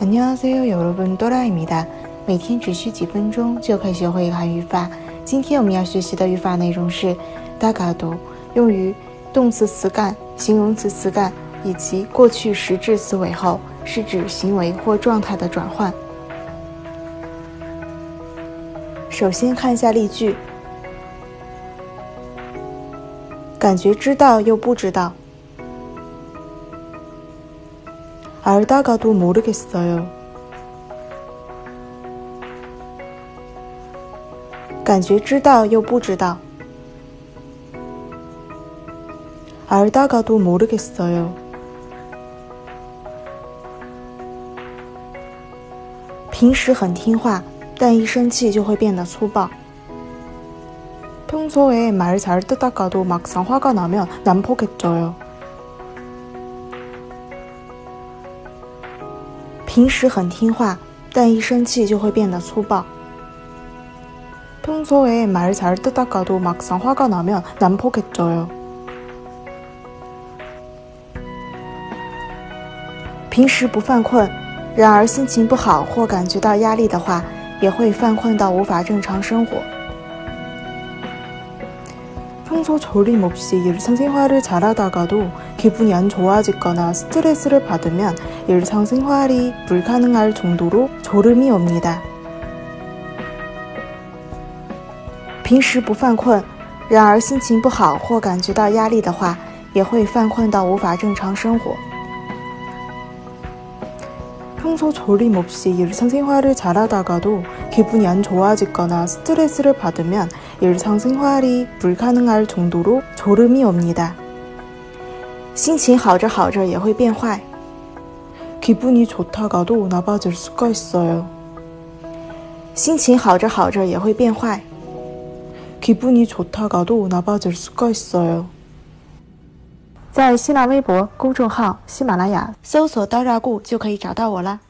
안녕하세요여러분도라입니다每天只需几分钟就可以学会一个韩语法。今天我们要学习的语法内容是다가도用于动词词干、形容词词干以及过去时制词尾后，是指行为或状态的转换。首先看一下例句。感觉知道又不知道。 알다가도모르겠어 요。 感觉知道又不知道。알다가도모르겠어 요。 平时很听话，但一生气就会变得粗暴。 평소에 말 잘 듣다가도 막상 화가 나면 난폭해져요. 平时很听话，但一生气就会变得粗暴。 평소에 말 잘 듣다가도 막상 화가 나면 난폭해져요. 平时不犯困，然而心情不好或感觉到压力的话，也会犯困到无法正常生活。 평소 졸림 없이 일상생활을 잘하다가도 기분이 안 좋아지거나 스트레스를 받으면 일상생활이 불가능할 정도로 졸음이 옵니다. 平时不犯困，然而心情不好或感觉到压力的话，也会犯困到无法正常生活。 평소 졸림 없이 일상생활을 잘하다가도 기분이 안 좋아지거나 스트레스를 받으면 일상생활이 불가능할 정도로 졸음이 옵니다. 心情好着好着也会变坏. 기분이 좋다가도 나빠질 수가 있어요. 心情好着好着也会变坏. 기분이 좋다가도 나빠질 수가 있어요. 在新浪微博公众号“喜马拉雅”搜索“刀扎固”就可以找到我了。